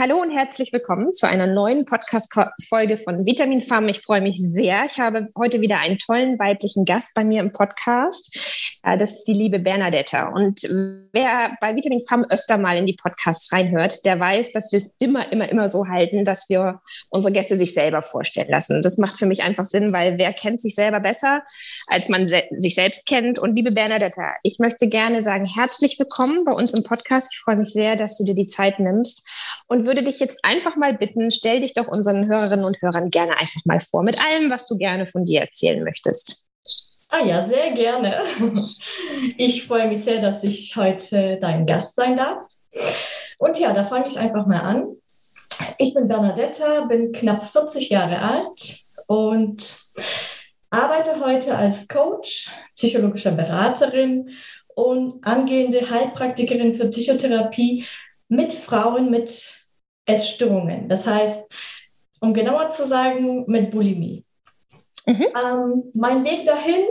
Hallo und herzlich willkommen zu einer neuen Podcast-Folge von Vitamin Farm. Ich freue mich sehr. Ich habe heute wieder einen tollen weiblichen Gast bei mir im Podcast. Äh, das ist die liebe Bernadetta. Und wer bei Vitamin Farm öfter mal in die Podcasts reinhört, der weiß, dass wir es immer, immer, immer so halten, dass wir unsere Gäste sich selber vorstellen lassen. Das macht für mich einfach Sinn, weil wer kennt sich selber besser, als man se sich selbst kennt? Und liebe Bernadetta, ich möchte gerne sagen, herzlich willkommen bei uns im Podcast. Ich freue mich sehr, dass du dir die Zeit nimmst und würde dich jetzt einfach mal bitten, stell dich doch unseren Hörerinnen und Hörern gerne einfach mal vor mit allem, was du gerne von dir erzählen möchtest. Ah ja, sehr gerne. Ich freue mich sehr, dass ich heute dein Gast sein darf. Und ja, da fange ich einfach mal an. Ich bin Bernadetta, bin knapp 40 Jahre alt und arbeite heute als Coach, psychologischer Beraterin und angehende Heilpraktikerin für Psychotherapie mit Frauen mit Essstörungen. Das heißt, um genauer zu sagen, mit Bulimie. Mhm. Ähm, mein Weg dahin,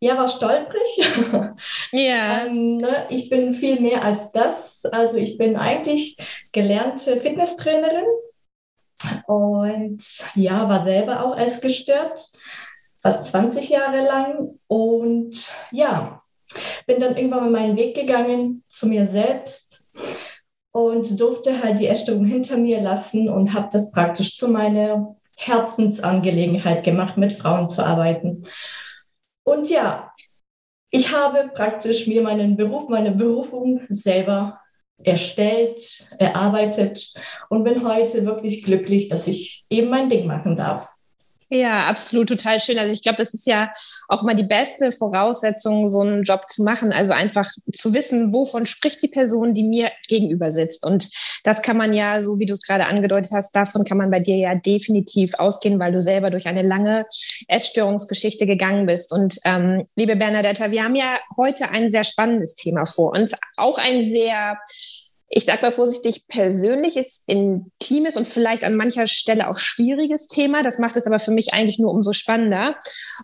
ja, war stolprig. Ja. ähm, ne, ich bin viel mehr als das. Also ich bin eigentlich gelernte Fitnesstrainerin und ja, war selber auch als gestört, fast 20 Jahre lang. Und ja, bin dann irgendwann mal meinen Weg gegangen zu mir selbst und durfte halt die Essstörung hinter mir lassen und habe das praktisch zu meiner Herzensangelegenheit gemacht, mit Frauen zu arbeiten. Und ja, ich habe praktisch mir meinen Beruf, meine Berufung selber erstellt, erarbeitet und bin heute wirklich glücklich, dass ich eben mein Ding machen darf. Ja, absolut, total schön. Also ich glaube, das ist ja auch mal die beste Voraussetzung, so einen Job zu machen. Also einfach zu wissen, wovon spricht die Person, die mir gegenüber sitzt. Und das kann man ja, so wie du es gerade angedeutet hast, davon kann man bei dir ja definitiv ausgehen, weil du selber durch eine lange Essstörungsgeschichte gegangen bist. Und ähm, liebe Bernadetta, wir haben ja heute ein sehr spannendes Thema vor uns. Auch ein sehr ich sage mal vorsichtig, persönliches, intimes und vielleicht an mancher Stelle auch schwieriges Thema. Das macht es aber für mich eigentlich nur umso spannender.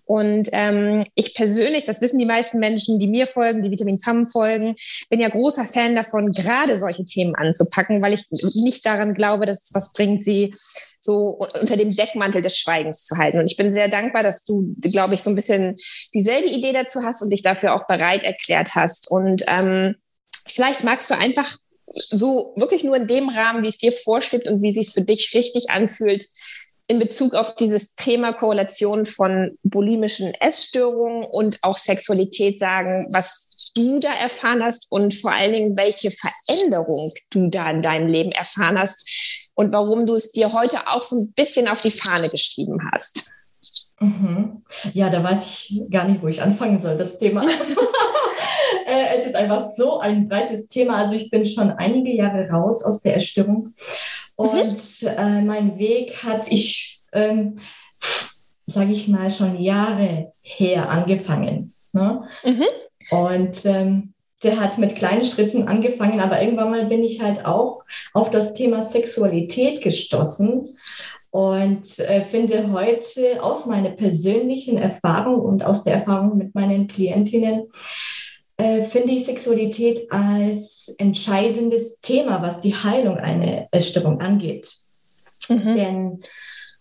Und ähm, ich persönlich, das wissen die meisten Menschen, die mir folgen, die Vitamin FAM folgen, bin ja großer Fan davon, gerade solche Themen anzupacken, weil ich nicht daran glaube, dass es was bringt, sie so unter dem Deckmantel des Schweigens zu halten. Und ich bin sehr dankbar, dass du, glaube ich, so ein bisschen dieselbe Idee dazu hast und dich dafür auch bereit erklärt hast. Und ähm, vielleicht magst du einfach so wirklich nur in dem Rahmen, wie es dir vorsteht und wie es sich für dich richtig anfühlt, in Bezug auf dieses Thema Korrelation von bulimischen Essstörungen und auch Sexualität sagen, was du da erfahren hast und vor allen Dingen, welche Veränderung du da in deinem Leben erfahren hast und warum du es dir heute auch so ein bisschen auf die Fahne geschrieben hast. Mhm. Ja, da weiß ich gar nicht, wo ich anfangen soll, das Thema. äh, es ist einfach so ein breites Thema. Also ich bin schon einige Jahre raus aus der Erstörung und mhm. äh, mein Weg hat ich, ähm, sage ich mal, schon Jahre her angefangen. Ne? Mhm. Und ähm, der hat mit kleinen Schritten angefangen, aber irgendwann mal bin ich halt auch auf das Thema Sexualität gestoßen und äh, finde heute aus meiner persönlichen Erfahrung und aus der Erfahrung mit meinen Klientinnen, äh, finde ich Sexualität als entscheidendes Thema, was die Heilung einer Essstörung angeht. Mhm. Denn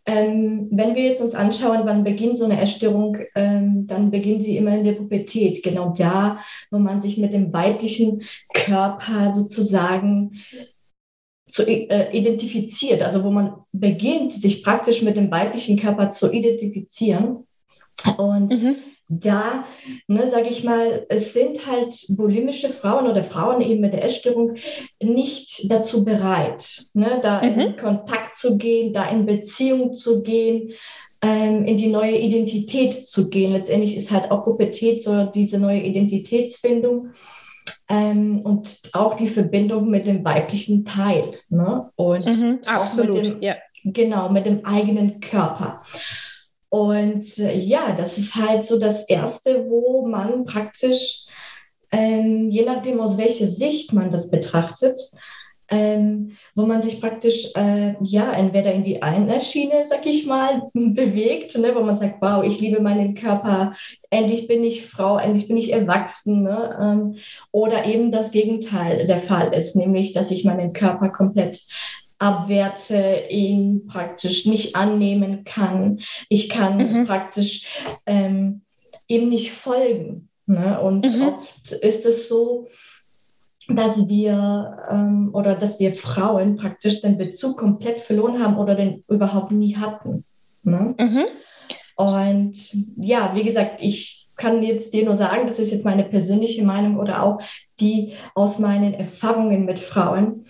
ähm, wenn wir jetzt uns anschauen, wann beginnt so eine Essstörung, ähm, dann beginnt sie immer in der Pubertät, genau da, wo man sich mit dem weiblichen Körper sozusagen zu äh, identifiziert, also wo man beginnt, sich praktisch mit dem weiblichen Körper zu identifizieren. Und mhm. Da, ne, sage ich mal, es sind halt bulimische Frauen oder Frauen eben mit der Essstörung nicht dazu bereit, ne, da mhm. in Kontakt zu gehen, da in Beziehung zu gehen, ähm, in die neue Identität zu gehen. Letztendlich ist halt auch Pubertät so diese neue Identitätsfindung ähm, und auch die Verbindung mit dem weiblichen Teil. Ne? Und mhm, absolut, mit dem, ja. Genau, mit dem eigenen Körper. Und äh, ja, das ist halt so das Erste, wo man praktisch, ähm, je nachdem aus welcher Sicht man das betrachtet, ähm, wo man sich praktisch, äh, ja, entweder in die eine Schiene, sag ich mal, bewegt, ne, wo man sagt, wow, ich liebe meinen Körper, endlich bin ich Frau, endlich bin ich erwachsen, ne, ähm, oder eben das Gegenteil der Fall ist, nämlich, dass ich meinen Körper komplett abwerte, ihn praktisch nicht annehmen kann. Ich kann mhm. praktisch ähm, eben nicht folgen. Ne? Und mhm. oft ist es so, dass wir ähm, oder dass wir Frauen praktisch den Bezug komplett verloren haben oder den überhaupt nie hatten. Ne? Mhm. Und ja, wie gesagt, ich kann jetzt dir nur sagen, das ist jetzt meine persönliche Meinung oder auch die aus meinen Erfahrungen mit Frauen,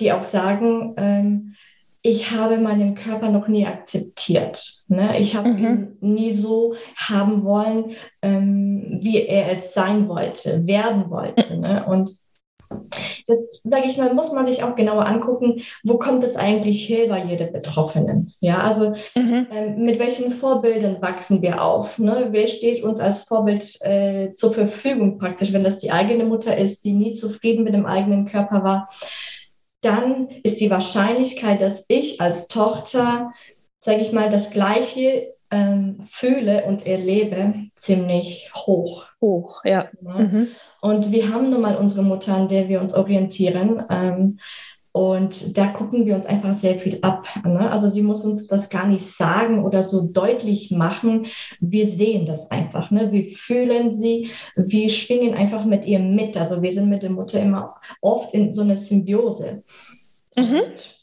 die auch sagen, ähm, ich habe meinen Körper noch nie akzeptiert. Ne? Ich habe mhm. ihn nie so haben wollen, ähm, wie er es sein wollte, werden wollte. Ne? Und Jetzt sage ich mal, muss man sich auch genauer angucken, wo kommt es eigentlich her bei jeder Betroffenen? Ja, also mhm. ähm, mit welchen Vorbildern wachsen wir auf? Ne? Wer steht uns als Vorbild äh, zur Verfügung praktisch, wenn das die eigene Mutter ist, die nie zufrieden mit dem eigenen Körper war? Dann ist die Wahrscheinlichkeit, dass ich als Tochter, sage ich mal, das Gleiche ähm, fühle und erlebe, ziemlich hoch. Hoch, ja. ja. Mhm. Und wir haben nun mal unsere Mutter, an der wir uns orientieren. Ähm, und da gucken wir uns einfach sehr viel ab. Ne? Also sie muss uns das gar nicht sagen oder so deutlich machen. Wir sehen das einfach. Ne? Wir fühlen sie, wir schwingen einfach mit ihr mit. Also wir sind mit der Mutter immer oft in so einer Symbiose. Mhm. Und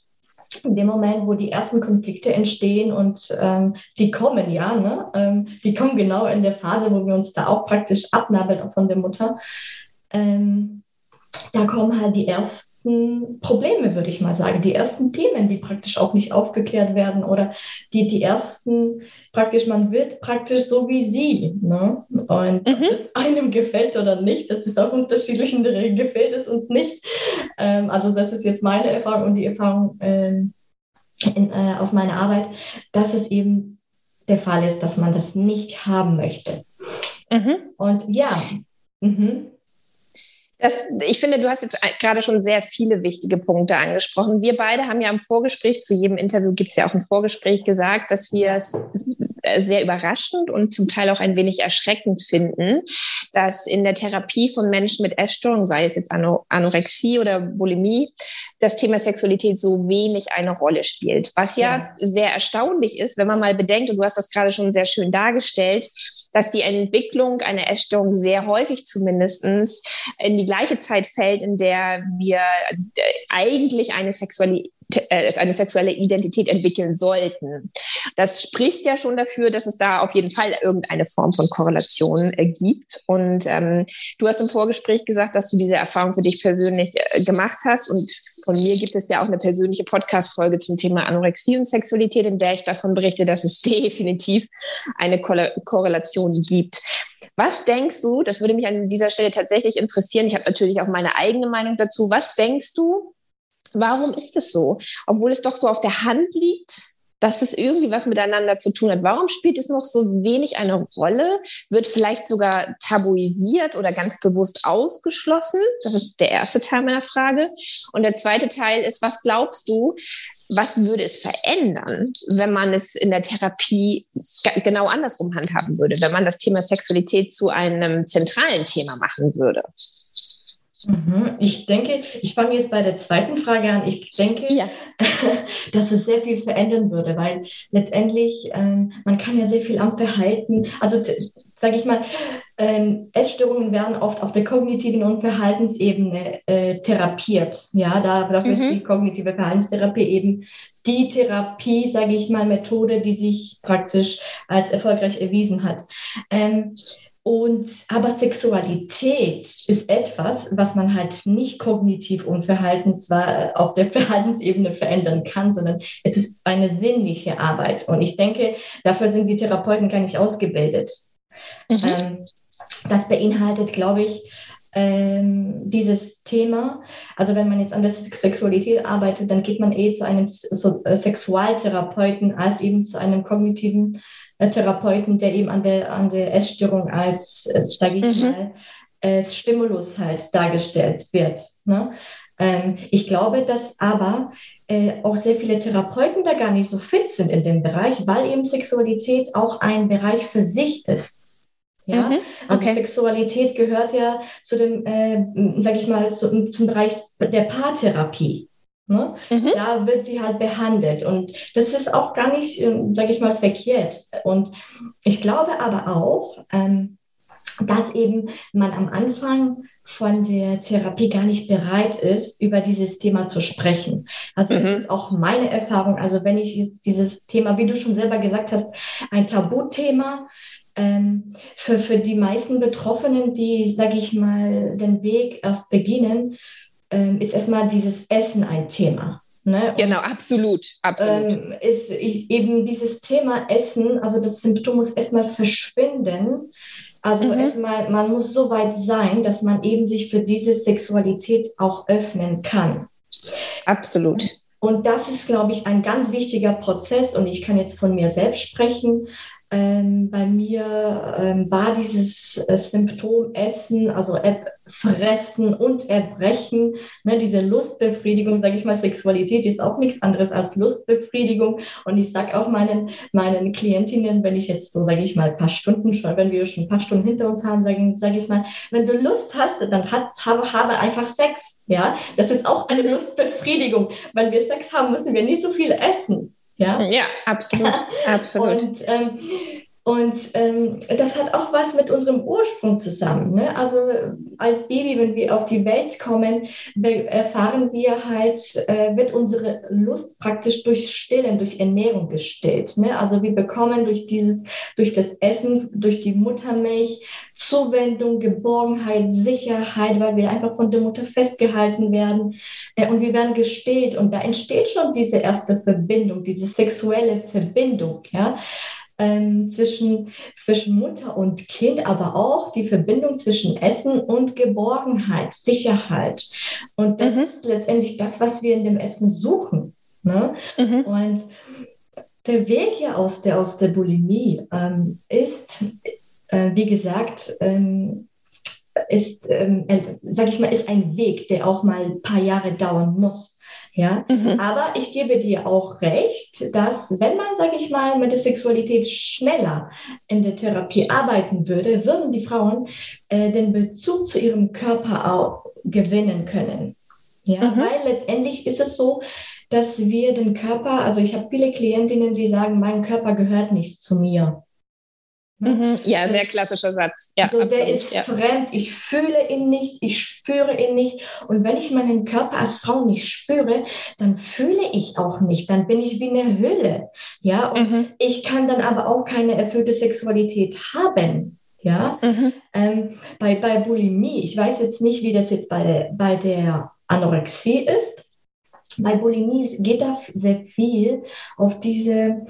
in dem Moment, wo die ersten Konflikte entstehen und ähm, die kommen ja, ne? Ähm, die kommen genau in der Phase, wo wir uns da auch praktisch abnabeln von der Mutter. Ähm, da kommen halt die ersten Probleme, würde ich mal sagen, die ersten Themen, die praktisch auch nicht aufgeklärt werden oder die, die ersten, praktisch, man wird praktisch so wie sie. Ne? Und mhm. ob es einem gefällt oder nicht, das ist auch unterschiedlich, in der Regel gefällt es uns nicht. Ähm, also das ist jetzt meine Erfahrung und die Erfahrung ähm, in, äh, aus meiner Arbeit, dass es eben der Fall ist, dass man das nicht haben möchte. Mhm. Und ja, mhm. Das, ich finde, du hast jetzt gerade schon sehr viele wichtige Punkte angesprochen. Wir beide haben ja im Vorgespräch, zu jedem Interview gibt es ja auch ein Vorgespräch gesagt, dass wir es äh, sehr überraschend und zum Teil auch ein wenig erschreckend finden, dass in der Therapie von Menschen mit Essstörung, sei es jetzt Anorexie oder Bulimie, das Thema Sexualität so wenig eine Rolle spielt. Was ja, ja, sehr erstaunlich ist, wenn man mal bedenkt, und du hast das gerade schon sehr schön dargestellt, dass die Entwicklung einer Essstörung sehr häufig zumindestens in die gleiche Zeit fällt, in der wir äh, eigentlich eine sexuelle äh, eine sexuelle Identität entwickeln sollten. Das spricht ja schon dafür, dass es da auf jeden Fall irgendeine Form von Korrelation äh, gibt. Und ähm, du hast im Vorgespräch gesagt, dass du diese Erfahrung für dich persönlich äh, gemacht hast. Und von mir gibt es ja auch eine persönliche Podcast-Folge zum Thema Anorexie und Sexualität, in der ich davon berichte, dass es definitiv eine Ko Korrelation gibt. Was denkst du, das würde mich an dieser Stelle tatsächlich interessieren, ich habe natürlich auch meine eigene Meinung dazu, was denkst du, warum ist es so? Obwohl es doch so auf der Hand liegt, dass es irgendwie was miteinander zu tun hat. Warum spielt es noch so wenig eine Rolle? Wird vielleicht sogar tabuisiert oder ganz bewusst ausgeschlossen? Das ist der erste Teil meiner Frage. Und der zweite Teil ist, was glaubst du, was würde es verändern, wenn man es in der Therapie genau andersrum handhaben würde, wenn man das Thema Sexualität zu einem zentralen Thema machen würde? Mhm. Ich denke, ich fange jetzt bei der zweiten Frage an. Ich denke, ja. dass es sehr viel verändern würde, weil letztendlich, ähm, man kann ja sehr viel am Verhalten, also sage ich mal, ähm, Essstörungen werden oft auf der kognitiven und Verhaltensebene äh, therapiert. Ja, da, dafür mhm. ist die kognitive Verhaltenstherapie eben die Therapie, sage ich mal, Methode, die sich praktisch als erfolgreich erwiesen hat. Ähm, und, aber Sexualität ist etwas, was man halt nicht kognitiv und verhaltens, auf der Verhaltensebene verändern kann, sondern es ist eine sinnliche Arbeit. Und ich denke, dafür sind die Therapeuten gar nicht ausgebildet. Mhm. Ähm, das beinhaltet, glaube ich, ähm, dieses Thema. Also wenn man jetzt an der Sexualität arbeitet, dann geht man eh zu einem Sexualtherapeuten als eben zu einem kognitiven Therapeuten, der eben an der, an der Essstörung als, äh, sage ich mhm. mal, als Stimulus halt dargestellt wird. Ne? Ähm, ich glaube, dass aber äh, auch sehr viele Therapeuten da gar nicht so fit sind in dem Bereich, weil eben Sexualität auch ein Bereich für sich ist. Ja, mhm, also okay. also Sexualität gehört ja zu dem, äh, sag ich mal, zu, zum Bereich der Paartherapie. Ne? Mhm. Da wird sie halt behandelt und das ist auch gar nicht, äh, sage ich mal, verkehrt. Und ich glaube aber auch, ähm, dass eben man am Anfang von der Therapie gar nicht bereit ist, über dieses Thema zu sprechen. Also mhm. das ist auch meine Erfahrung. Also wenn ich jetzt dieses Thema, wie du schon selber gesagt hast, ein Tabuthema, ähm, für, für die meisten Betroffenen, die, sage ich mal, den Weg erst beginnen, ähm, ist erstmal dieses Essen ein Thema. Ne? genau, absolut, absolut. Ähm, ist eben dieses Thema Essen, also das Symptom muss erstmal verschwinden, also mhm. erstmal, man muss so weit sein, dass man eben sich für diese Sexualität auch öffnen kann. Absolut. Und das ist, glaube ich, ein ganz wichtiger Prozess. Und ich kann jetzt von mir selbst sprechen. Ähm, bei mir ähm, war dieses äh, Symptom Essen, also äh, Fressen und Erbrechen, ne, diese Lustbefriedigung, sage ich mal, Sexualität ist auch nichts anderes als Lustbefriedigung. Und ich sage auch meinen, meinen Klientinnen, wenn ich jetzt so, sage ich mal, ein paar Stunden schon, wenn wir schon ein paar Stunden hinter uns haben, sage sag ich mal, wenn du Lust hast, dann hat, habe, habe einfach Sex. Ja, das ist auch eine Lustbefriedigung. Wenn wir Sex haben, müssen wir nicht so viel essen. Ja, ja absolut. absolut. Und ähm, und ähm, das hat auch was mit unserem Ursprung zusammen. Ne? Also als Baby, wenn wir auf die Welt kommen, erfahren wir halt, äh, wird unsere Lust praktisch durch Stillen, durch Ernährung gestillt. Ne? Also wir bekommen durch dieses, durch das Essen, durch die Muttermilch Zuwendung, Geborgenheit, Sicherheit, weil wir einfach von der Mutter festgehalten werden äh, und wir werden gestillt und da entsteht schon diese erste Verbindung, diese sexuelle Verbindung. Ja? Ähm, zwischen, zwischen Mutter und Kind, aber auch die Verbindung zwischen Essen und Geborgenheit, Sicherheit. Und das mhm. ist letztendlich das, was wir in dem Essen suchen. Ne? Mhm. Und der Weg hier aus der, aus der Bulimie ähm, ist, äh, wie gesagt, ähm, ist, ähm, äh, sag ich mal, ist ein Weg, der auch mal ein paar Jahre dauern muss. Ja, mhm. aber ich gebe dir auch recht, dass wenn man, sage ich mal, mit der Sexualität schneller in der Therapie arbeiten würde, würden die Frauen äh, den Bezug zu ihrem Körper auch gewinnen können. Ja, mhm. weil letztendlich ist es so, dass wir den Körper, also ich habe viele Klientinnen, die sagen, mein Körper gehört nicht zu mir. Ne? Mhm. Ja, sehr klassischer Satz. Ja, so, der ist ja. fremd, ich fühle ihn nicht, ich spüre ihn nicht. Und wenn ich meinen Körper als Frau nicht spüre, dann fühle ich auch nicht. Dann bin ich wie eine Hülle. Ja, und mhm. ich kann dann aber auch keine erfüllte Sexualität haben. Ja, mhm. ähm, bei, bei Bulimie, ich weiß jetzt nicht, wie das jetzt bei der, bei der Anorexie ist. Bei Bulimie geht da sehr viel auf diese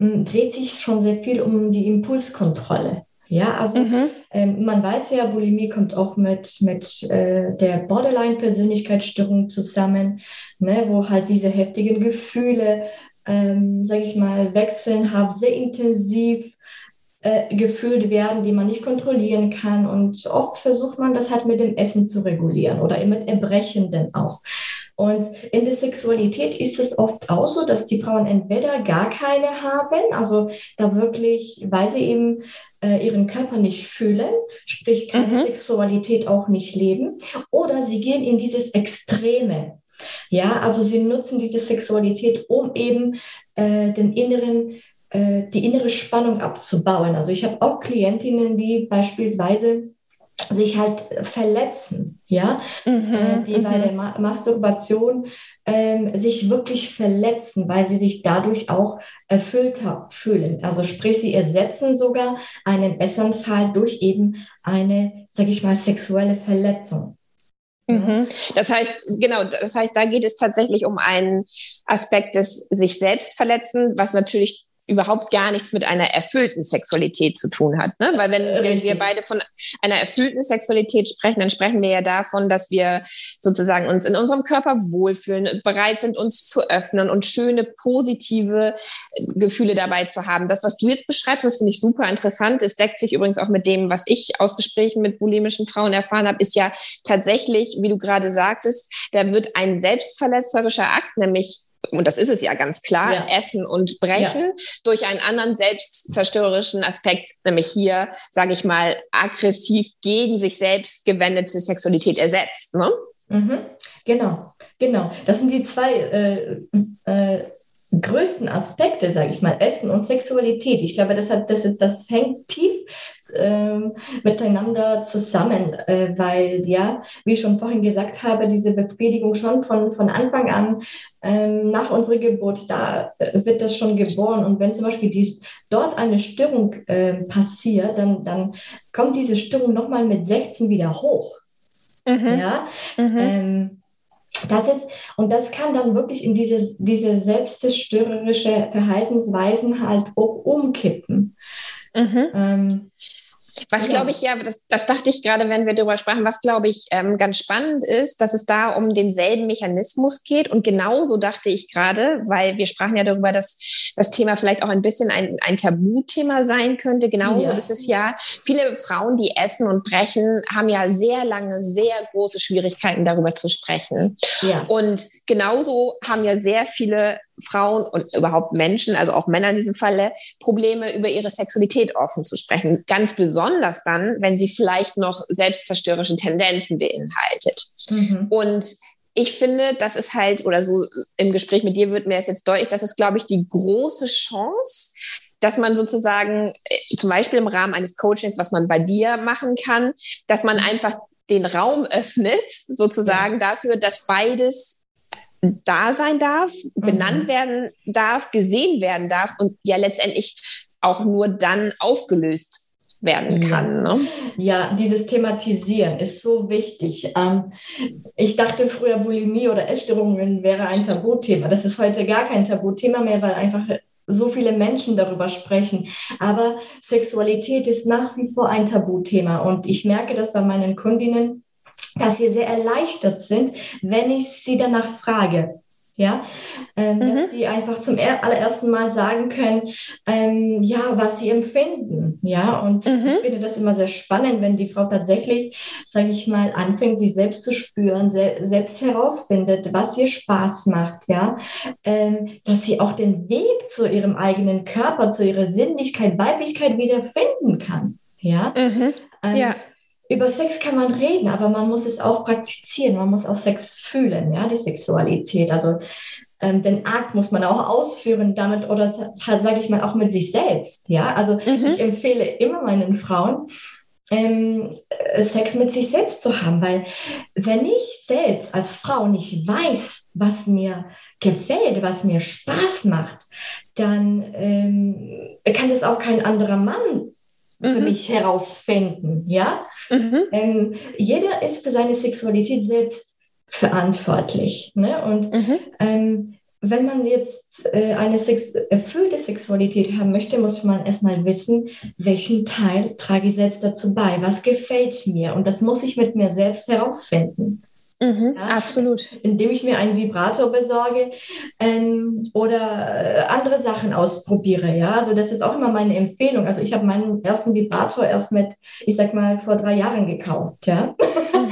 dreht sich schon sehr viel um die Impulskontrolle. Ja, also mhm. ähm, man weiß ja, Bulimie kommt auch mit, mit äh, der Borderline-Persönlichkeitsstörung zusammen, ne, wo halt diese heftigen Gefühle, ähm, sage ich mal, wechselnhaft, sehr intensiv äh, gefühlt werden, die man nicht kontrollieren kann. Und oft versucht man das halt mit dem Essen zu regulieren oder mit Erbrechenden auch. Und in der Sexualität ist es oft auch so, dass die Frauen entweder gar keine haben, also da wirklich, weil sie eben äh, ihren Körper nicht fühlen, sprich keine mhm. Sexualität auch nicht leben, oder sie gehen in dieses Extreme. Ja, also sie nutzen diese Sexualität, um eben äh, den inneren äh, die innere Spannung abzubauen. Also ich habe auch Klientinnen, die beispielsweise sich halt verletzen, ja, mhm, äh, die bei mhm. der Ma Masturbation äh, sich wirklich verletzen, weil sie sich dadurch auch erfüllter fühlen. Also sprich, sie ersetzen sogar einen Essanfall durch eben eine, sage ich mal, sexuelle Verletzung. Mhm. Das heißt, genau, das heißt, da geht es tatsächlich um einen Aspekt des sich selbst verletzen, was natürlich überhaupt gar nichts mit einer erfüllten Sexualität zu tun hat. Ne? Weil wenn, wenn wir beide von einer erfüllten Sexualität sprechen, dann sprechen wir ja davon, dass wir sozusagen uns in unserem Körper wohlfühlen, bereit sind, uns zu öffnen und schöne, positive äh, Gefühle dabei zu haben. Das, was du jetzt beschreibst, das finde ich super interessant. Es deckt sich übrigens auch mit dem, was ich aus Gesprächen mit bulimischen Frauen erfahren habe, ist ja tatsächlich, wie du gerade sagtest, da wird ein selbstverletzerischer Akt, nämlich und das ist es ja ganz klar, ja. Essen und Brechen ja. durch einen anderen selbstzerstörerischen Aspekt, nämlich hier, sage ich mal, aggressiv gegen sich selbst gewendete Sexualität ersetzt. Ne? Mhm. Genau, genau. Das sind die zwei äh, äh, größten Aspekte, sage ich mal, Essen und Sexualität. Ich glaube, das, hat, das, ist, das hängt tief ähm, miteinander zusammen, äh, weil ja, wie ich schon vorhin gesagt habe, diese Befriedigung schon von, von Anfang an ähm, nach unserer Geburt, da äh, wird das schon geboren. Und wenn zum Beispiel die, dort eine Störung äh, passiert, dann, dann kommt diese Störung nochmal mit 16 wieder hoch. Mhm. Ja. Mhm. Ähm, das ist, und das kann dann wirklich in diese, diese selbstzerstörerische Verhaltensweisen halt auch umkippen. Mhm. Ähm, was ja. glaube ich ja, das, das dachte ich gerade, wenn wir darüber sprachen, was glaube ich ähm, ganz spannend ist, dass es da um denselben Mechanismus geht. Und genauso dachte ich gerade, weil wir sprachen ja darüber, dass das Thema vielleicht auch ein bisschen ein, ein Tabuthema sein könnte. Genauso ja. ist es ja, viele Frauen, die essen und brechen, haben ja sehr lange, sehr große Schwierigkeiten darüber zu sprechen. Ja. Und genauso haben ja sehr viele Frauen und überhaupt Menschen, also auch Männer in diesem Falle, Probleme über ihre Sexualität offen zu sprechen. Ganz besonders dann, wenn sie vielleicht noch selbstzerstörerische Tendenzen beinhaltet. Mhm. Und ich finde, das ist halt, oder so im Gespräch mit dir wird mir das jetzt deutlich, das ist, glaube ich, die große Chance, dass man sozusagen äh, zum Beispiel im Rahmen eines Coachings, was man bei dir machen kann, dass man einfach den Raum öffnet, sozusagen ja. dafür, dass beides da sein darf, benannt mhm. werden darf, gesehen werden darf und ja letztendlich auch nur dann aufgelöst werden kann. Ja, ne? ja dieses Thematisieren ist so wichtig. Ähm, ich dachte früher, Bulimie oder Essstörungen wäre ein Tabuthema. Das ist heute gar kein Tabuthema mehr, weil einfach so viele Menschen darüber sprechen. Aber Sexualität ist nach wie vor ein Tabuthema. Und ich merke das bei meinen Kundinnen, dass sie sehr erleichtert sind, wenn ich sie danach frage. Ja, ähm, mhm. dass sie einfach zum allerersten Mal sagen können, ähm, ja, was sie empfinden. Ja, und mhm. ich finde das immer sehr spannend, wenn die Frau tatsächlich, sage ich mal, anfängt, sich selbst zu spüren, se selbst herausfindet, was ihr Spaß macht. Ja, ähm, dass sie auch den Weg zu ihrem eigenen Körper, zu ihrer Sinnlichkeit, Weiblichkeit wieder finden kann. Ja, mhm. Ähm, ja über Sex kann man reden, aber man muss es auch praktizieren. Man muss auch Sex fühlen, ja, die Sexualität. Also ähm, den Akt muss man auch ausführen damit oder sage ich mal, auch mit sich selbst. Ja, also mhm. ich empfehle immer meinen Frauen, ähm, Sex mit sich selbst zu haben, weil wenn ich selbst als Frau nicht weiß, was mir gefällt, was mir Spaß macht, dann ähm, kann das auch kein anderer Mann für mhm. mich herausfinden. Ja? Mhm. Ähm, jeder ist für seine Sexualität selbst verantwortlich. Ne? Und mhm. ähm, wenn man jetzt äh, eine Sex erfüllte Sexualität haben möchte, muss man erstmal wissen, welchen Teil trage ich selbst dazu bei, was gefällt mir. Und das muss ich mit mir selbst herausfinden. Mhm, ja, absolut. Indem ich mir einen Vibrator besorge ähm, oder äh, andere Sachen ausprobiere. Ja, also das ist auch immer meine Empfehlung. Also ich habe meinen ersten Vibrator erst mit, ich sag mal, vor drei Jahren gekauft. Ja. Mhm.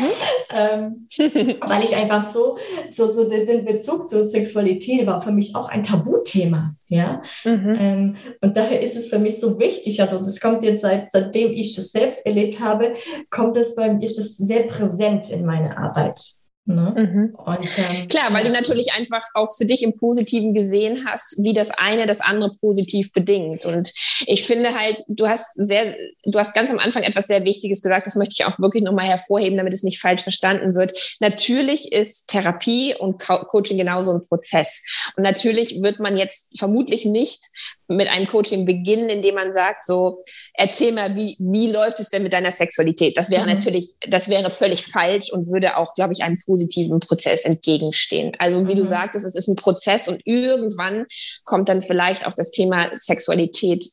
ähm, weil ich einfach so, so, so den, Bezug zur Sexualität war für mich auch ein Tabuthema. Ja. Mhm. Ähm, und daher ist es für mich so wichtig. Also das kommt jetzt seit, seitdem ich das selbst erlebt habe, kommt es bei mir, ist es sehr präsent in meiner Arbeit. Ne? Mhm. Und, ähm, Klar, weil du natürlich einfach auch für dich im Positiven gesehen hast, wie das eine das andere positiv bedingt. Und ich finde halt, du hast sehr, du hast ganz am Anfang etwas sehr Wichtiges gesagt, das möchte ich auch wirklich nochmal hervorheben, damit es nicht falsch verstanden wird. Natürlich ist Therapie und Co Coaching genauso ein Prozess. Und natürlich wird man jetzt vermutlich nicht mit einem Coaching beginnen, indem man sagt, so, erzähl mal, wie, wie läuft es denn mit deiner Sexualität? Das wäre mhm. natürlich, das wäre völlig falsch und würde auch, glaube ich, einem positiven Prozess entgegenstehen. Also wie mhm. du sagtest, es ist ein Prozess und irgendwann kommt dann vielleicht auch das Thema Sexualität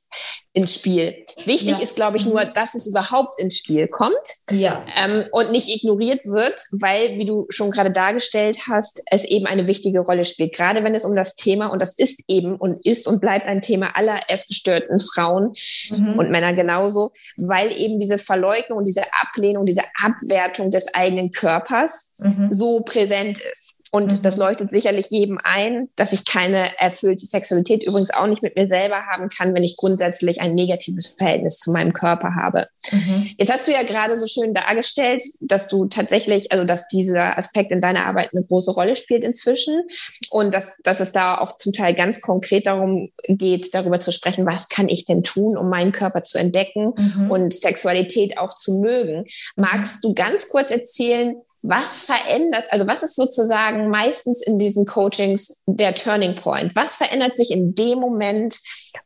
ins Spiel. Wichtig ja. ist, glaube ich, nur, mhm. dass es überhaupt ins Spiel kommt ja. ähm, und nicht ignoriert wird, weil, wie du schon gerade dargestellt hast, es eben eine wichtige Rolle spielt. Gerade wenn es um das Thema, und das ist eben und ist und bleibt ein Thema aller essgestörten Frauen mhm. und Männer genauso, weil eben diese Verleugnung diese Ablehnung, diese Abwertung des eigenen Körpers mhm. so präsent ist. Und mhm. das leuchtet sicherlich jedem ein, dass ich keine erfüllte Sexualität übrigens auch nicht mit mir selber haben kann, wenn ich grundsätzlich ein negatives Verhältnis zu meinem Körper habe. Mhm. Jetzt hast du ja gerade so schön dargestellt, dass du tatsächlich, also dass dieser Aspekt in deiner Arbeit eine große Rolle spielt inzwischen und dass, dass es da auch zum Teil ganz konkret darum geht, darüber zu sprechen, was kann ich denn tun, um meinen Körper zu entdecken mhm. und Sexualität auch zu mögen. Magst du ganz kurz erzählen, was verändert, also was ist sozusagen meistens in diesen Coachings der Turning Point? Was verändert sich in dem Moment,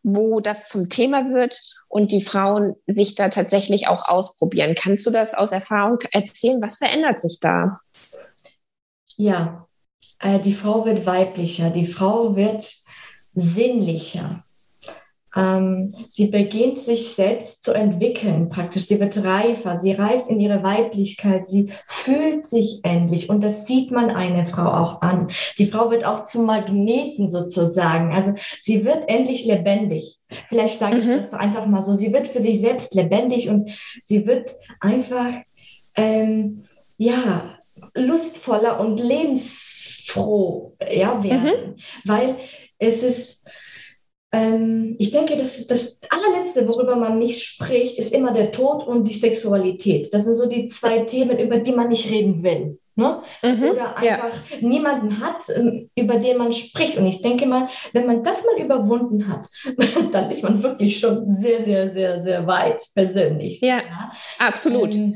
wo das zum Thema wird und die Frauen sich da tatsächlich auch ausprobieren? Kannst du das aus Erfahrung erzählen? Was verändert sich da? Ja, äh, die Frau wird weiblicher, die Frau wird sinnlicher. Ähm, sie beginnt sich selbst zu entwickeln, praktisch. Sie wird reifer, sie reift in ihre Weiblichkeit, sie fühlt sich endlich und das sieht man eine Frau auch an. Die Frau wird auch zum Magneten sozusagen. Also sie wird endlich lebendig. Vielleicht sage ich mhm. das einfach mal so. Sie wird für sich selbst lebendig und sie wird einfach, ähm, ja, lustvoller und lebensfroh ja, werden, mhm. weil es ist ähm, ich denke, das, das allerletzte, worüber man nicht spricht, ist immer der Tod und die Sexualität. Das sind so die zwei Themen, über die man nicht reden will. Ne? Mhm, Oder einfach ja. niemanden hat, ähm, über den man spricht. Und ich denke mal, wenn man das mal überwunden hat, dann ist man wirklich schon sehr, sehr, sehr, sehr weit persönlich. Ja, ja. absolut. Ähm,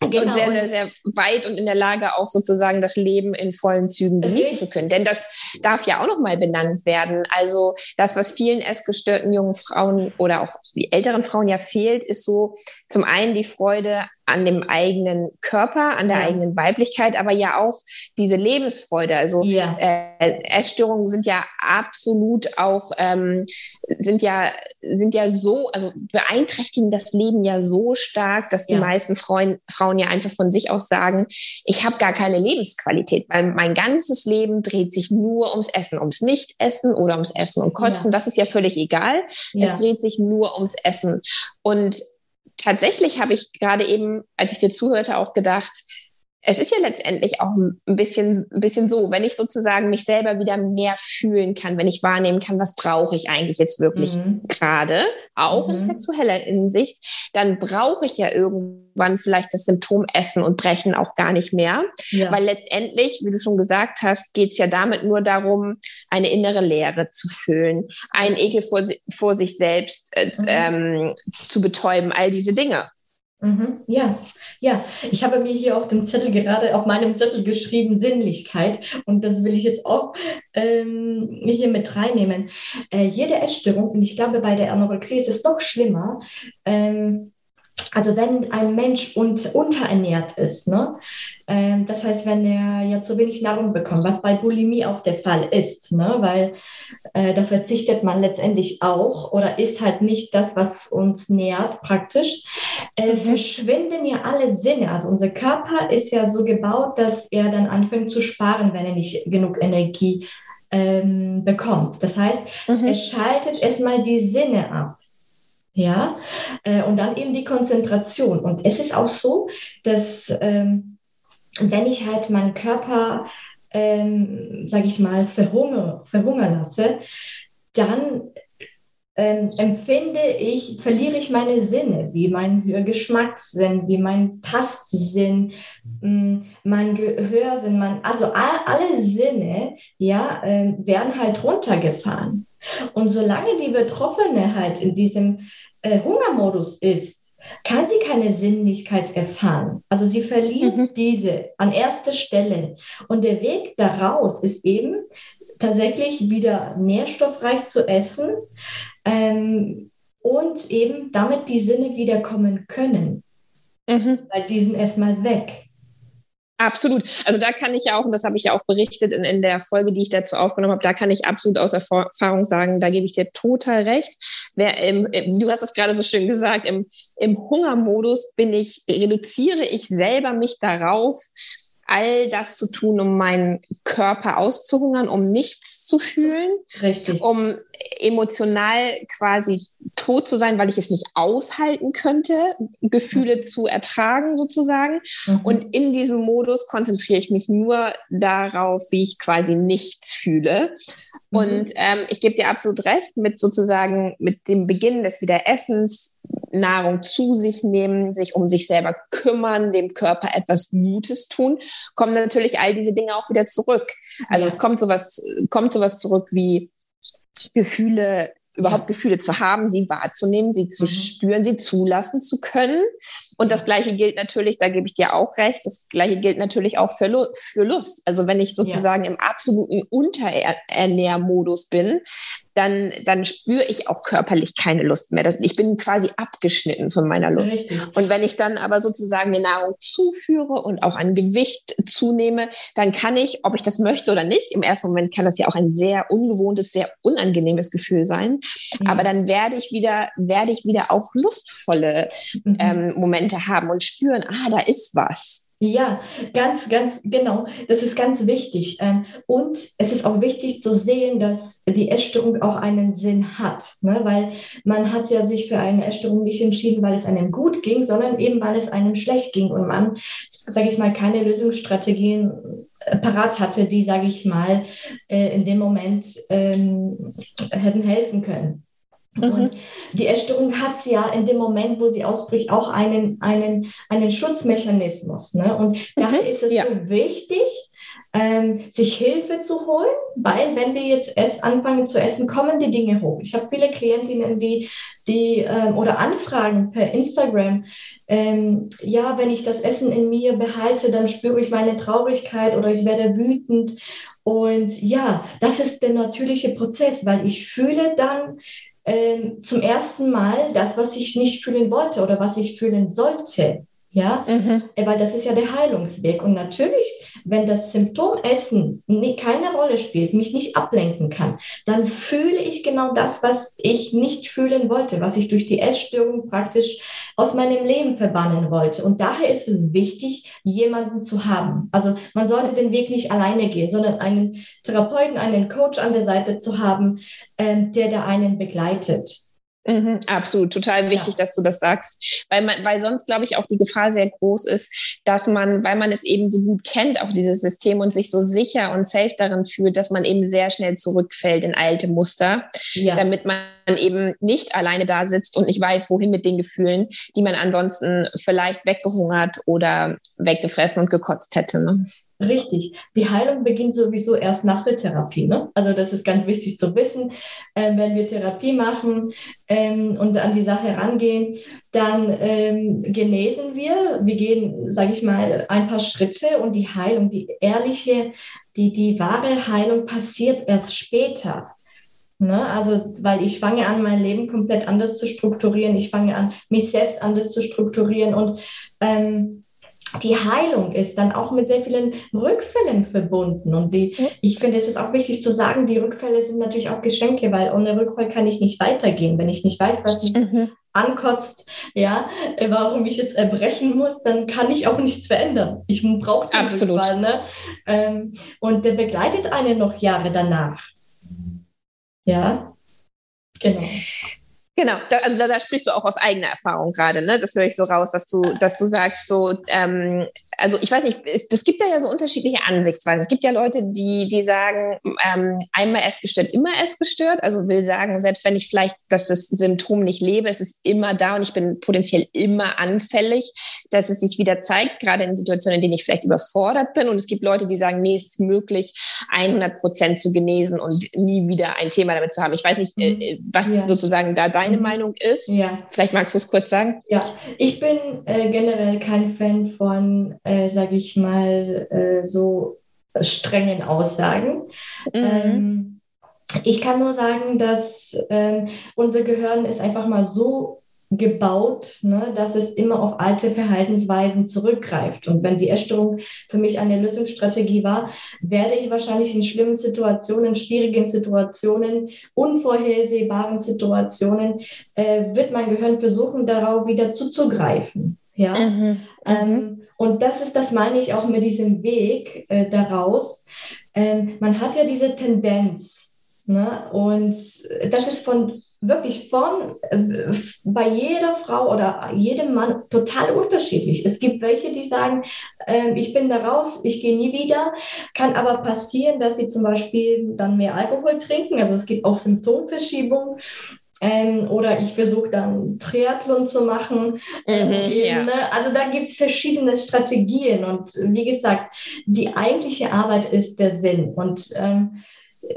Genau. Und sehr, sehr, sehr weit und in der Lage auch sozusagen das Leben in vollen Zügen genießen zu können. Denn das darf ja auch nochmal benannt werden. Also das, was vielen essgestörten jungen Frauen oder auch die älteren Frauen ja fehlt, ist so zum einen die Freude an dem eigenen Körper, an der ja. eigenen Weiblichkeit, aber ja auch diese Lebensfreude. Also ja. äh, Essstörungen sind ja absolut auch ähm, sind ja sind ja so, also beeinträchtigen das Leben ja so stark, dass die ja. meisten Frauen, Frauen ja einfach von sich aus sagen, ich habe gar keine Lebensqualität, weil mein ganzes Leben dreht sich nur ums Essen, ums Nichtessen oder ums Essen und Kosten. Das ist ja völlig egal. Es dreht sich nur ums Essen und tatsächlich habe ich gerade eben, als ich dir zuhörte, auch gedacht, es ist ja letztendlich auch ein bisschen, ein bisschen so, wenn ich sozusagen mich selber wieder mehr fühlen kann, wenn ich wahrnehmen kann, was brauche ich eigentlich jetzt wirklich mhm. gerade, auch mhm. in sexueller Hinsicht, dann brauche ich ja irgendwann vielleicht das Symptom Essen und Brechen auch gar nicht mehr. Ja. Weil letztendlich, wie du schon gesagt hast, geht es ja damit nur darum, eine innere Leere zu füllen, einen Ekel vor, vor sich selbst äh, mhm. ähm, zu betäuben, all diese Dinge. Mhm, ja, ja. Ich habe mir hier auf dem Zettel gerade, auf meinem Zettel geschrieben, Sinnlichkeit. Und das will ich jetzt auch ähm, hier mit reinnehmen. Äh, jede Essstörung, und ich glaube, bei der Anorexie ist es doch schlimmer, ähm, also wenn ein Mensch und, unterernährt ist, ne? Ähm, das heißt, wenn er ja zu wenig Nahrung bekommt, was bei Bulimie auch der Fall ist, ne? weil äh, da verzichtet man letztendlich auch oder isst halt nicht das, was uns nährt praktisch, äh, mhm. verschwinden ja alle Sinne. Also unser Körper ist ja so gebaut, dass er dann anfängt zu sparen, wenn er nicht genug Energie ähm, bekommt. Das heißt, mhm. er schaltet erstmal die Sinne ab. Ja, äh, und dann eben die Konzentration. Und es ist auch so, dass ähm, wenn ich halt meinen Körper, ähm, sage ich mal, verhungern, lasse, dann ähm, empfinde ich, verliere ich meine Sinne, wie mein Geschmackssinn, wie mein Tastsinn, mm, mein Gehörsinn, mein, also all, alle Sinne, ja, äh, werden halt runtergefahren. Und solange die Betroffene halt in diesem äh, Hungermodus ist, kann sie keine Sinnlichkeit erfahren. Also sie verliert mhm. diese an erster Stelle. Und der Weg daraus ist eben tatsächlich wieder nährstoffreich zu essen ähm, und eben damit die Sinne wiederkommen können. Mhm. Weil die sind erstmal weg. Absolut. Also da kann ich ja auch, und das habe ich ja auch berichtet in, in der Folge, die ich dazu aufgenommen habe, da kann ich absolut aus Erfahrung sagen, da gebe ich dir total recht. Wer im, du hast es gerade so schön gesagt, im, im Hungermodus bin ich, reduziere ich selber mich darauf, all das zu tun, um meinen Körper auszuhungern, um nichts zu fühlen, Richtig. um emotional quasi tot zu sein, weil ich es nicht aushalten könnte, Gefühle mhm. zu ertragen sozusagen. Mhm. Und in diesem Modus konzentriere ich mich nur darauf, wie ich quasi nichts fühle. Mhm. Und ähm, ich gebe dir absolut recht, mit sozusagen mit dem Beginn des Wiederessens Nahrung zu sich nehmen, sich um sich selber kümmern, dem Körper etwas Gutes tun, kommen natürlich all diese Dinge auch wieder zurück. Also ja. es kommt sowas, kommt sowas zurück wie Gefühle überhaupt Gefühle zu haben, sie wahrzunehmen, sie zu mhm. spüren, sie zulassen zu können. Und das Gleiche gilt natürlich, da gebe ich dir auch recht, das Gleiche gilt natürlich auch für, Lu für Lust. Also wenn ich sozusagen ja. im absoluten Unterernährmodus bin, dann, dann spüre ich auch körperlich keine Lust mehr. Das, ich bin quasi abgeschnitten von meiner Lust. Richtig. Und wenn ich dann aber sozusagen mir Nahrung zuführe und auch an Gewicht zunehme, dann kann ich, ob ich das möchte oder nicht, im ersten Moment kann das ja auch ein sehr ungewohntes, sehr unangenehmes Gefühl sein. Mhm. Aber dann werde ich wieder, werde ich wieder auch lustvolle mhm. ähm, Momente haben und spüren, ah, da ist was. Ja, ganz, ganz genau. Das ist ganz wichtig. Ähm, und es ist auch wichtig zu sehen, dass die Essstörung auch einen Sinn hat. Ne? Weil man hat ja sich für eine Essstörung nicht entschieden, weil es einem gut ging, sondern eben, weil es einem schlecht ging und man, sage ich mal, keine Lösungsstrategien äh, parat hatte, die, sage ich mal, äh, in dem Moment ähm, hätten helfen können. Mhm. Und die Essstörung hat ja in dem Moment, wo sie ausbricht, auch einen, einen, einen Schutzmechanismus. Ne? Und mhm. daher ist es ja. so wichtig, ähm, sich Hilfe zu holen, weil wenn wir jetzt erst anfangen zu essen, kommen die Dinge hoch. Ich habe viele Klientinnen, die, die ähm, oder Anfragen per Instagram, ähm, ja, wenn ich das Essen in mir behalte, dann spüre ich meine Traurigkeit oder ich werde wütend. Und ja, das ist der natürliche Prozess, weil ich fühle dann ähm, zum ersten Mal das, was ich nicht fühlen wollte oder was ich fühlen sollte. Ja, mhm. weil das ist ja der Heilungsweg. Und natürlich, wenn das Symptom Essen keine Rolle spielt, mich nicht ablenken kann, dann fühle ich genau das, was ich nicht fühlen wollte, was ich durch die Essstörung praktisch aus meinem Leben verbannen wollte. Und daher ist es wichtig, jemanden zu haben. Also man sollte den Weg nicht alleine gehen, sondern einen Therapeuten, einen Coach an der Seite zu haben, äh, der da einen begleitet. Mhm, absolut, total wichtig, ja. dass du das sagst, weil man, weil sonst glaube ich auch die Gefahr sehr groß ist, dass man, weil man es eben so gut kennt, auch dieses System und sich so sicher und safe darin fühlt, dass man eben sehr schnell zurückfällt in alte Muster, ja. damit man eben nicht alleine da sitzt und nicht weiß, wohin mit den Gefühlen, die man ansonsten vielleicht weggehungert oder weggefressen und gekotzt hätte. Ne? Richtig. Die Heilung beginnt sowieso erst nach der Therapie. Ne? Also das ist ganz wichtig zu wissen. Ähm, wenn wir Therapie machen ähm, und an die Sache rangehen, dann ähm, genesen wir. Wir gehen, sage ich mal, ein paar Schritte und die Heilung, die ehrliche, die, die wahre Heilung passiert erst später. Ne? Also, weil ich fange an, mein Leben komplett anders zu strukturieren. Ich fange an, mich selbst anders zu strukturieren und ähm, die Heilung ist dann auch mit sehr vielen Rückfällen verbunden. Und die, ich finde, es ist auch wichtig zu sagen, die Rückfälle sind natürlich auch Geschenke, weil ohne Rückfall kann ich nicht weitergehen. Wenn ich nicht weiß, was mich mhm. ankotzt, ja, warum ich jetzt erbrechen muss, dann kann ich auch nichts verändern. Ich brauche den Absolut. Rückfall. Ne? Ähm, und der begleitet einen noch Jahre danach. Ja, genau. Genau, da, also da, da, sprichst du auch aus eigener Erfahrung gerade, ne? Das höre ich so raus, dass du, dass du sagst, so, ähm, also ich weiß nicht, es, es gibt ja so unterschiedliche Ansichtsweisen. Es gibt ja Leute, die, die sagen, ähm, einmal essgestört, immer essgestört. Also will sagen, selbst wenn ich vielleicht das Symptom nicht lebe, es ist immer da und ich bin potenziell immer anfällig, dass es sich wieder zeigt, gerade in Situationen, in denen ich vielleicht überfordert bin. Und es gibt Leute, die sagen, nee, es ist möglich, 100 Prozent zu genesen und nie wieder ein Thema damit zu haben. Ich weiß nicht, äh, mhm. was ja. sozusagen da dein deine mhm. Meinung ist. Ja. Vielleicht magst du es kurz sagen. Ja, ich bin äh, generell kein Fan von, äh, sage ich mal, äh, so strengen Aussagen. Mhm. Ähm, ich kann nur sagen, dass äh, unser Gehirn ist einfach mal so gebaut, ne, dass es immer auf alte Verhaltensweisen zurückgreift. Und wenn die Essstörung für mich eine Lösungsstrategie war, werde ich wahrscheinlich in schlimmen Situationen, schwierigen Situationen, unvorhersehbaren Situationen, äh, wird mein Gehirn versuchen, darauf wieder zuzugreifen. Ja, mhm. ähm, mhm. und das ist, das meine ich auch mit diesem Weg äh, daraus. Ähm, man hat ja diese Tendenz, Ne? Und das ist von wirklich von äh, bei jeder Frau oder jedem Mann total unterschiedlich. Es gibt welche, die sagen, äh, ich bin da raus, ich gehe nie wieder. Kann aber passieren, dass sie zum Beispiel dann mehr Alkohol trinken. Also es gibt auch Symptomverschiebungen. Ähm, oder ich versuche dann Triathlon zu machen. Mhm, eben, ne? Also da gibt es verschiedene Strategien. Und wie gesagt, die eigentliche Arbeit ist der Sinn. Und ähm,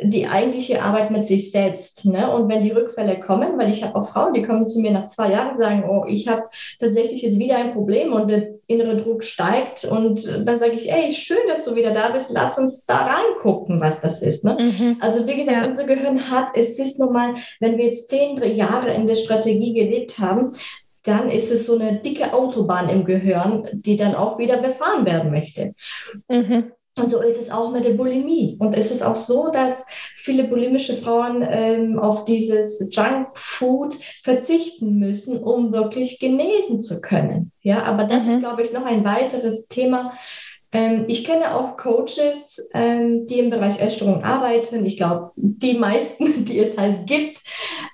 die eigentliche Arbeit mit sich selbst. Ne? Und wenn die Rückfälle kommen, weil ich habe auch Frauen, die kommen zu mir nach zwei Jahren und sagen, oh, ich habe tatsächlich jetzt wieder ein Problem und der innere Druck steigt. Und dann sage ich, ey, schön, dass du wieder da bist, lass uns da reingucken, was das ist. Ne? Mhm. Also wie gesagt, ja. unser Gehirn hat, es ist nun mal, wenn wir jetzt zehn Jahre in der Strategie gelebt haben, dann ist es so eine dicke Autobahn im Gehirn, die dann auch wieder befahren werden möchte. Mhm. Und so ist es auch mit der Bulimie. Und es ist auch so, dass viele bulimische Frauen ähm, auf dieses Junkfood verzichten müssen, um wirklich genesen zu können. Ja, aber das mhm. ist, glaube ich, noch ein weiteres Thema. Ähm, ich kenne auch Coaches, ähm, die im Bereich Essstörung arbeiten. Ich glaube, die meisten, die es halt gibt.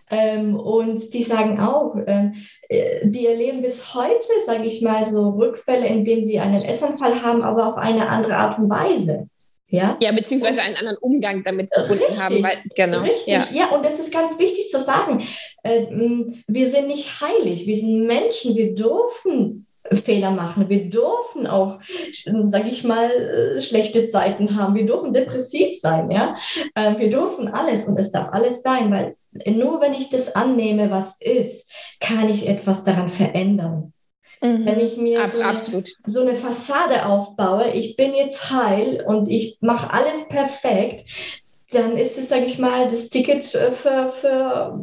Ähm, und die sagen auch, ähm, äh, die erleben bis heute, sage ich mal, so Rückfälle, in denen sie einen Essanfall haben, aber auf eine andere Art und Weise. Ja, ja beziehungsweise einen anderen Umgang damit gefunden richtig, haben. Weil, genau. Richtig, ja. ja, und das ist ganz wichtig zu sagen. Äh, wir sind nicht heilig, wir sind Menschen, wir dürfen Fehler machen. Wir dürfen auch, sage ich mal, äh, schlechte Zeiten haben. Wir dürfen depressiv sein, ja. Äh, wir dürfen alles und es darf alles sein, weil nur wenn ich das annehme, was ist, kann ich etwas daran verändern. Mhm. Wenn ich mir Ab, so, eine, so, eine, Fassade aufbaue, ich bin jetzt heil und ich mache alles perfekt, dann ist es, sage ich mal, das Ticket für, für,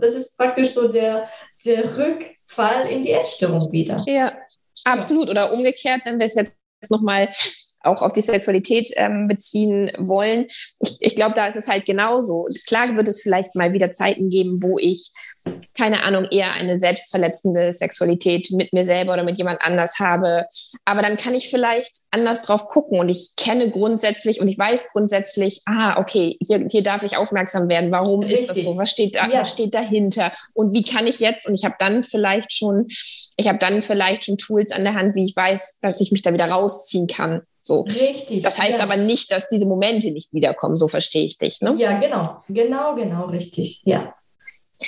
das ist praktisch so der, der Rückfall in die Essstörung wieder. Ja, absolut. Oder umgekehrt, wenn wir es jetzt nochmal auch auf die Sexualität ähm, beziehen wollen. Ich, ich glaube, da ist es halt genauso. Klar wird es vielleicht mal wieder Zeiten geben, wo ich keine Ahnung, eher eine selbstverletzende Sexualität mit mir selber oder mit jemand anders habe. Aber dann kann ich vielleicht anders drauf gucken und ich kenne grundsätzlich und ich weiß grundsätzlich, ah, okay, hier, hier darf ich aufmerksam werden. Warum Richtig. ist das so? Was steht da, ja. was steht dahinter? Und wie kann ich jetzt? Und ich habe dann vielleicht schon, ich habe dann vielleicht schon Tools an der Hand, wie ich weiß, dass ich mich da wieder rausziehen kann. So. Richtig. Das heißt ja. aber nicht, dass diese Momente nicht wiederkommen. So verstehe ich dich. Ne? Ja, genau, genau, genau, richtig. Ja.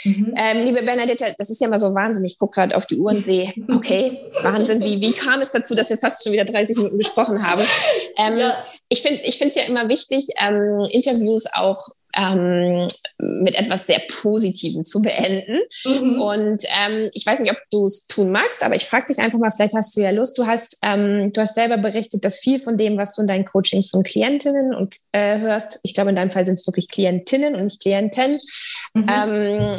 Mhm. Ähm, liebe Bernadette, das ist ja immer so wahnsinnig. Ich gucke gerade auf die Uhr und sehe, okay, Wahnsinn, wie, wie kam es dazu, dass wir fast schon wieder 30 Minuten gesprochen haben? Ähm, ja. Ich finde es ja immer wichtig, ähm, Interviews auch ähm, mit etwas sehr Positivem zu beenden. Mhm. Und ähm, ich weiß nicht, ob du es tun magst, aber ich frage dich einfach mal, vielleicht hast du ja Lust. Du hast, ähm, du hast selber berichtet, dass viel von dem, was du in deinen Coachings von Klientinnen und äh, hörst, ich glaube, in deinem Fall sind es wirklich Klientinnen und nicht Klienten, mhm.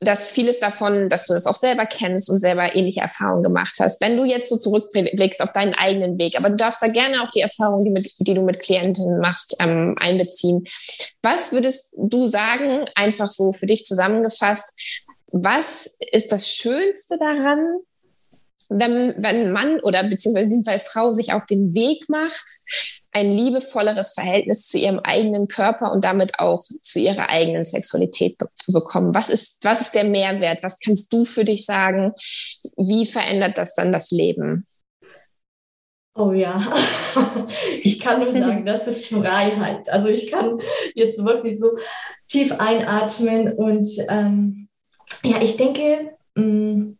Dass vieles davon, dass du das auch selber kennst und selber ähnliche Erfahrungen gemacht hast. Wenn du jetzt so zurückblickst auf deinen eigenen Weg, aber du darfst da gerne auch die Erfahrungen, die, die du mit Klientinnen machst, ähm, einbeziehen. Was würdest du sagen, einfach so für dich zusammengefasst, was ist das Schönste daran, wenn, wenn Mann oder beziehungsweise in Frau sich auf den Weg macht, ein liebevolleres Verhältnis zu ihrem eigenen Körper und damit auch zu ihrer eigenen Sexualität zu bekommen. Was ist, was ist der Mehrwert? Was kannst du für dich sagen? Wie verändert das dann das Leben? Oh ja, ich kann nur sagen, das ist Freiheit. Also ich kann jetzt wirklich so tief einatmen und ähm, ja, ich denke, mh, mm,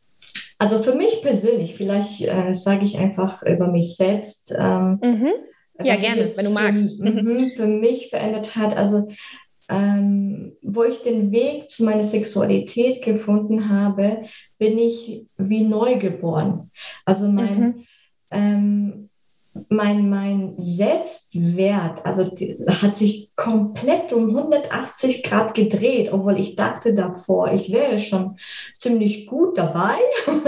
also für mich persönlich, vielleicht äh, sage ich einfach über mich selbst. Ähm, mhm. Ja, gerne, wenn du magst. Für, mhm. für mich verändert hat, also ähm, wo ich den Weg zu meiner Sexualität gefunden habe, bin ich wie neu geboren. Also mein, mhm. ähm, mein, mein Selbstwert, also die, hat sich komplett um 180 Grad gedreht, obwohl ich dachte davor, ich wäre schon ziemlich gut dabei.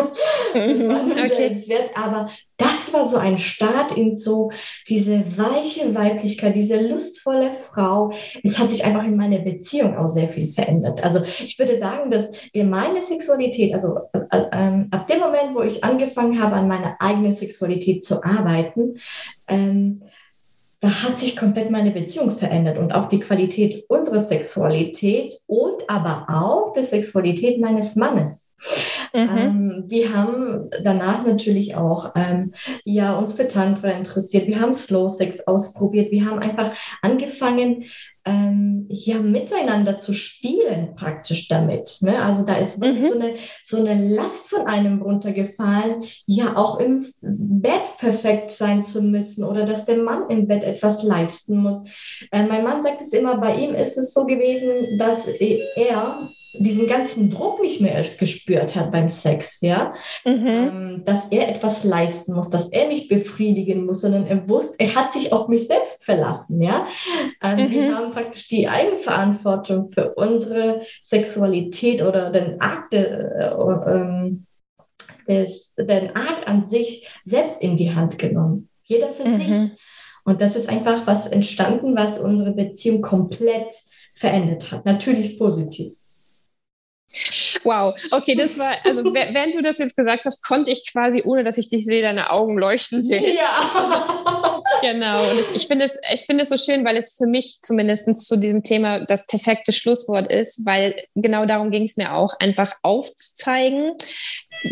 Mhm, okay. Selbstwert, aber das war so ein Start in so diese weiche Weiblichkeit, diese lustvolle Frau. Es hat sich einfach in meiner Beziehung auch sehr viel verändert. Also ich würde sagen, dass meine Sexualität, also äh, äh, ab dem Moment, wo ich angefangen habe, an meiner eigenen Sexualität zu arbeiten, ähm, da hat sich komplett meine Beziehung verändert und auch die Qualität unserer Sexualität und aber auch die Sexualität meines Mannes. Mhm. Ähm, wir haben danach natürlich auch ähm, ja, uns für Tantra interessiert. Wir haben Slow Sex ausprobiert. Wir haben einfach angefangen, ähm, ja, miteinander zu spielen praktisch damit. Ne? Also da ist wirklich mhm. so, eine, so eine Last von einem runtergefallen, ja auch im Bett perfekt sein zu müssen oder dass der Mann im Bett etwas leisten muss. Äh, mein Mann sagt es immer, bei ihm ist es so gewesen, dass er diesen ganzen Druck nicht mehr gespürt hat beim Sex, ja, mhm. ähm, dass er etwas leisten muss, dass er nicht befriedigen muss, sondern er wusste, er hat sich auf mich selbst verlassen, ja. Ähm, mhm. Wir haben praktisch die Eigenverantwortung für unsere Sexualität oder den Akt, äh, äh, des, den Akt an sich selbst in die Hand genommen. Jeder für mhm. sich. Und das ist einfach was entstanden, was unsere Beziehung komplett verändert hat. Natürlich positiv. Wow, okay, das war, also während du das jetzt gesagt hast, konnte ich quasi, ohne dass ich dich sehe, deine Augen leuchten sehen. Ja. genau. Und das, ich finde es, ich finde es so schön, weil es für mich zumindest zu diesem Thema das perfekte Schlusswort ist, weil genau darum ging es mir auch, einfach aufzuzeigen,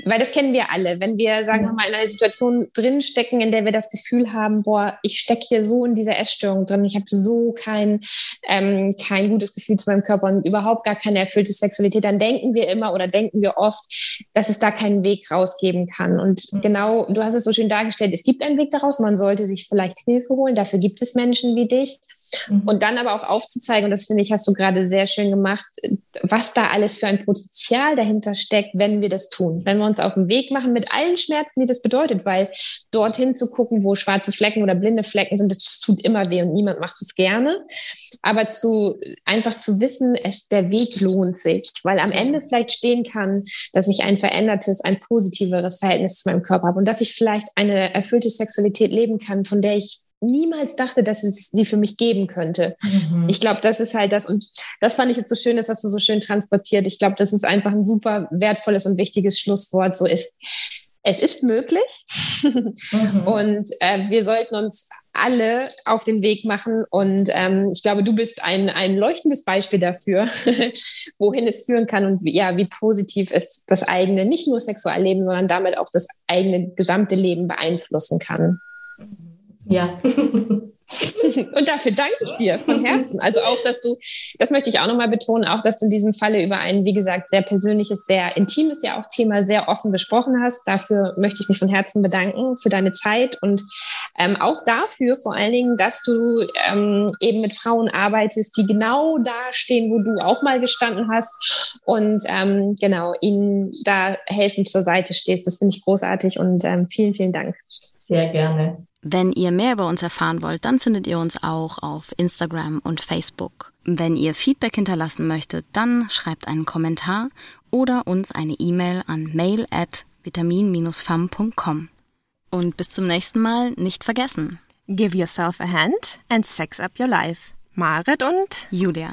weil das kennen wir alle, wenn wir, sagen wir mal, in einer Situation drinstecken, in der wir das Gefühl haben, boah, ich stecke hier so in dieser Essstörung drin, ich habe so kein, ähm, kein gutes Gefühl zu meinem Körper und überhaupt gar keine erfüllte Sexualität, dann denken wir immer oder denken wir oft, dass es da keinen Weg rausgeben kann. Und genau, du hast es so schön dargestellt, es gibt einen Weg daraus, man sollte sich vielleicht Hilfe holen, dafür gibt es Menschen wie dich. Mhm. Und dann aber auch aufzuzeigen, und das finde ich, hast du gerade sehr schön gemacht, was da alles für ein Potenzial dahinter steckt, wenn wir das tun. Wenn wir uns auf den Weg machen mit allen Schmerzen, die das bedeutet, weil dorthin zu gucken, wo schwarze Flecken oder blinde Flecken sind, das tut immer weh und niemand macht es gerne. Aber zu, einfach zu wissen, es, der Weg lohnt sich, weil am Ende vielleicht stehen kann, dass ich ein verändertes, ein positiveres Verhältnis zu meinem Körper habe und dass ich vielleicht eine erfüllte Sexualität leben kann, von der ich niemals dachte, dass es sie für mich geben könnte. Mhm. Ich glaube, das ist halt das. Und das fand ich jetzt so schön, das hast du so schön transportiert. Ich glaube, das ist einfach ein super wertvolles und wichtiges Schlusswort. So ist, es ist möglich. Mhm. Und äh, wir sollten uns alle auf den Weg machen. Und ähm, ich glaube, du bist ein, ein leuchtendes Beispiel dafür, wohin es führen kann und wie, ja, wie positiv es das eigene, nicht nur Sexualleben, sondern damit auch das eigene gesamte Leben beeinflussen kann. Ja. Und dafür danke ich dir von Herzen. Also auch, dass du, das möchte ich auch nochmal betonen, auch, dass du in diesem Falle über ein, wie gesagt, sehr persönliches, sehr intimes ja auch Thema sehr offen besprochen hast. Dafür möchte ich mich von Herzen bedanken für deine Zeit und ähm, auch dafür vor allen Dingen, dass du ähm, eben mit Frauen arbeitest, die genau da stehen, wo du auch mal gestanden hast und ähm, genau ihnen da helfend zur Seite stehst. Das finde ich großartig und ähm, vielen, vielen Dank. Sehr gerne. Wenn ihr mehr über uns erfahren wollt, dann findet ihr uns auch auf Instagram und Facebook. Wenn ihr Feedback hinterlassen möchtet, dann schreibt einen Kommentar oder uns eine E-Mail an mail at vitamin-fam.com. Und bis zum nächsten Mal nicht vergessen. Give yourself a hand and sex up your life. Marit und Julia.